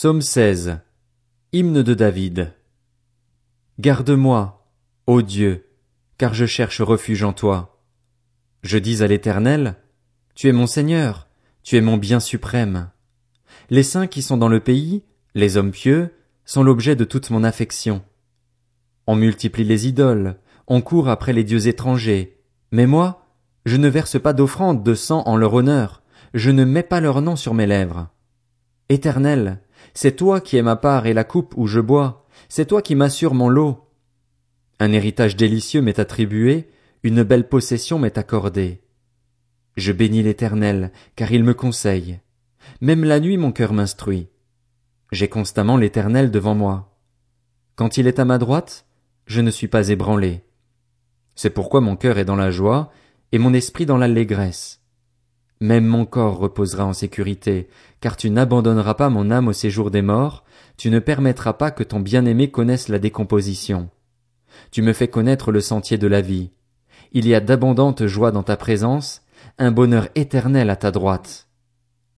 Psaume 16. Hymne de David. Garde-moi, ô Dieu, car je cherche refuge en toi. Je dis à l'Éternel, Tu es mon Seigneur, tu es mon bien suprême. Les saints qui sont dans le pays, les hommes pieux, sont l'objet de toute mon affection. On multiplie les idoles, on court après les dieux étrangers, mais moi, je ne verse pas d'offrande de sang en leur honneur, je ne mets pas leur nom sur mes lèvres. Éternel, c'est toi qui es ma part et la coupe où je bois, c'est toi qui m'assures mon lot. Un héritage délicieux m'est attribué, une belle possession m'est accordée. Je bénis l'Éternel, car il me conseille. Même la nuit mon cœur m'instruit. J'ai constamment l'Éternel devant moi. Quand il est à ma droite, je ne suis pas ébranlé. C'est pourquoi mon cœur est dans la joie, et mon esprit dans l'allégresse. Même mon corps reposera en sécurité, car tu n'abandonneras pas mon âme au séjour des morts, tu ne permettras pas que ton bien-aimé connaisse la décomposition. Tu me fais connaître le sentier de la vie. Il y a d'abondantes joies dans ta présence, un bonheur éternel à ta droite.